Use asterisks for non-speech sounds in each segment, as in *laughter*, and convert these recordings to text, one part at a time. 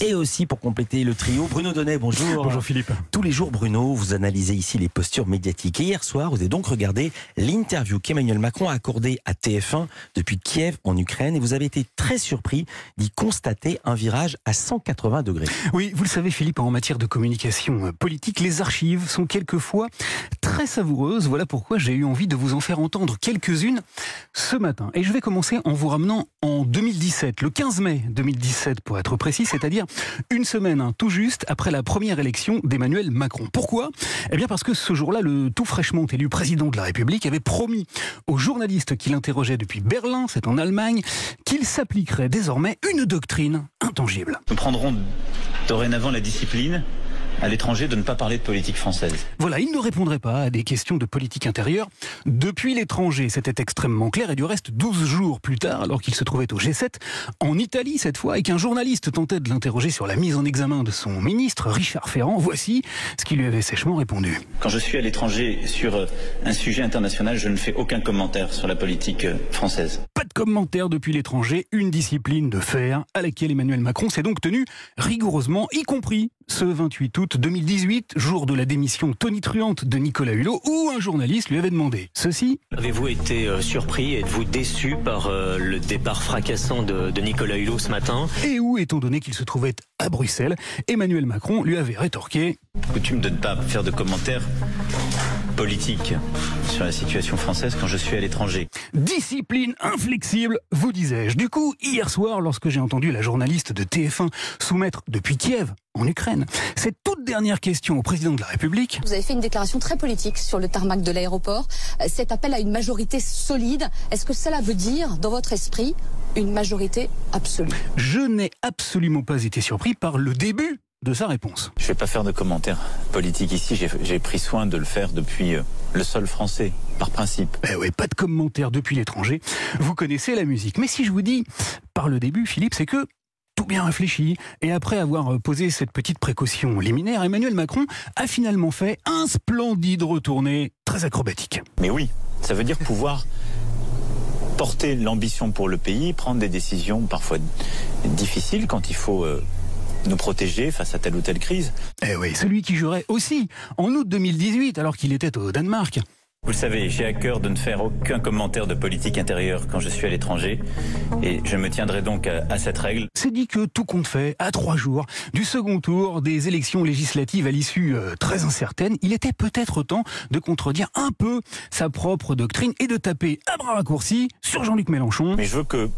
Et aussi pour compléter le trio, Bruno Donnet, bonjour. *laughs* Bonjour Philippe. Tous les jours, Bruno, vous analysez ici les postures médiatiques. Et hier soir, vous avez donc regardé l'interview qu'Emmanuel Macron a accordée à TF1 depuis Kiev en Ukraine. Et vous avez été très surpris d'y constater un virage à 180 degrés. Oui, vous le savez Philippe, en matière de communication politique, les archives sont quelquefois très savoureuses. Voilà pourquoi j'ai eu envie de vous en faire entendre quelques-unes ce matin. Et je vais commencer en vous ramenant en 2017, le 15 mai 2017 pour être précis, c'est-à-dire une semaine hein, tout juste après la première élection d'Emmanuel Macron. Pourquoi? Eh bien parce que ce jour-là, le tout fraîchement élu président de la République avait promis aux journalistes qui l'interrogeaient depuis Berlin, c'est en Allemagne, qu'il s'appliquerait désormais une doctrine intangible. Nous prendrons dorénavant la discipline à l'étranger de ne pas parler de politique française. Voilà, il ne répondrait pas à des questions de politique intérieure depuis l'étranger. C'était extrêmement clair et du reste, 12 jours plus tard, alors qu'il se trouvait au G7, en Italie cette fois, et qu'un journaliste tentait de l'interroger sur la mise en examen de son ministre, Richard Ferrand, voici ce qu'il lui avait sèchement répondu. Quand je suis à l'étranger sur euh, un sujet international, je ne fais aucun commentaire sur la politique euh, française. Pas de commentaire depuis l'étranger, une discipline de fer à laquelle Emmanuel Macron s'est donc tenu rigoureusement, y compris ce 28 août 2018, jour de la démission tonitruante de Nicolas Hulot, où un journaliste lui avait demandé ceci. Avez-vous été euh, surpris, êtes-vous déçu par euh, le départ fracassant de, de Nicolas Hulot ce matin? Et où, étant donné qu'il se trouvait à Bruxelles, Emmanuel Macron lui avait rétorqué. Coutume de ne pas faire de commentaires politiques sur la situation française quand je suis à l'étranger. Discipline inflexible, vous disais-je. Du coup, hier soir, lorsque j'ai entendu la journaliste de TF1 soumettre depuis Kiev, en Ukraine, cette toute dernière question au président de la République. Vous avez fait une déclaration très politique sur le tarmac de l'aéroport. Euh, Cet appel à une majorité solide, est-ce que cela veut dire, dans votre esprit, une majorité absolue? Je n'ai absolument pas été surpris par le début de sa réponse. Je ne vais pas faire de commentaires politiques ici, j'ai- pris soin de le faire depuis euh, le sol français, par principe. Eh oui, pas de commentaires depuis l'étranger. Vous connaissez la musique. Mais si je vous dis par le début, Philippe, c'est que tout bien réfléchi. Et après avoir euh, posé cette petite précaution liminaire, Emmanuel Macron a finalement fait un splendide retourné très acrobatique. Mais oui, ça veut dire pouvoir porter l'ambition pour le pays, prendre des décisions parfois difficiles quand il faut euh, nous protéger face à telle ou telle crise. Eh oui, celui qui jurait aussi en août 2018 alors qu'il était au Danemark. Vous le savez, j'ai à cœur de ne faire aucun commentaire de politique intérieure quand je suis à l'étranger et je me tiendrai donc à, à cette règle. C'est dit que tout compte fait, à trois jours du second tour des élections législatives à l'issue euh, très incertaine, il était peut-être temps de contredire un peu sa propre doctrine et de taper à bras raccourcis sur Jean-Luc Mélenchon. Mais je veux que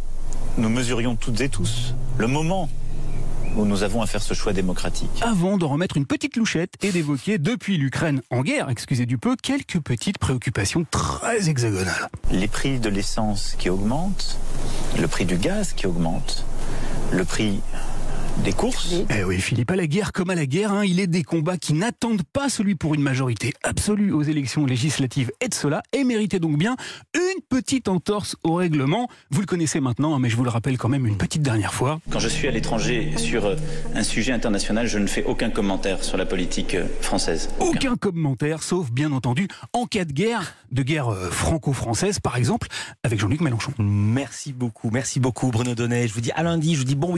nous mesurions toutes et tous le moment où nous avons à faire ce choix démocratique. avant de remettre une petite louchette et d'évoquer, depuis l'Ukraine en guerre, excusez du peu, quelques petites préoccupations très hexagonales. Les prix de l'essence qui augmentent, le prix du gaz qui augmente, le prix des courses. Eh oui, Philippe, à la guerre comme à la guerre, hein, il est des combats qui n'attendent pas celui pour une majorité absolue aux élections législatives et de cela, et méritait donc bien une petite entorse au règlement. Vous le connaissez maintenant, hein, mais je vous le rappelle quand même une petite dernière fois. Quand je suis à l'étranger sur euh, un sujet international, je ne fais aucun commentaire sur la politique euh, française. Aucun commentaire, sauf bien entendu en cas de guerre, de guerre euh, franco-française par exemple, avec Jean-Luc Mélenchon. Merci beaucoup, merci beaucoup Bruno Donnet. Je vous dis à lundi, je vous dis bon week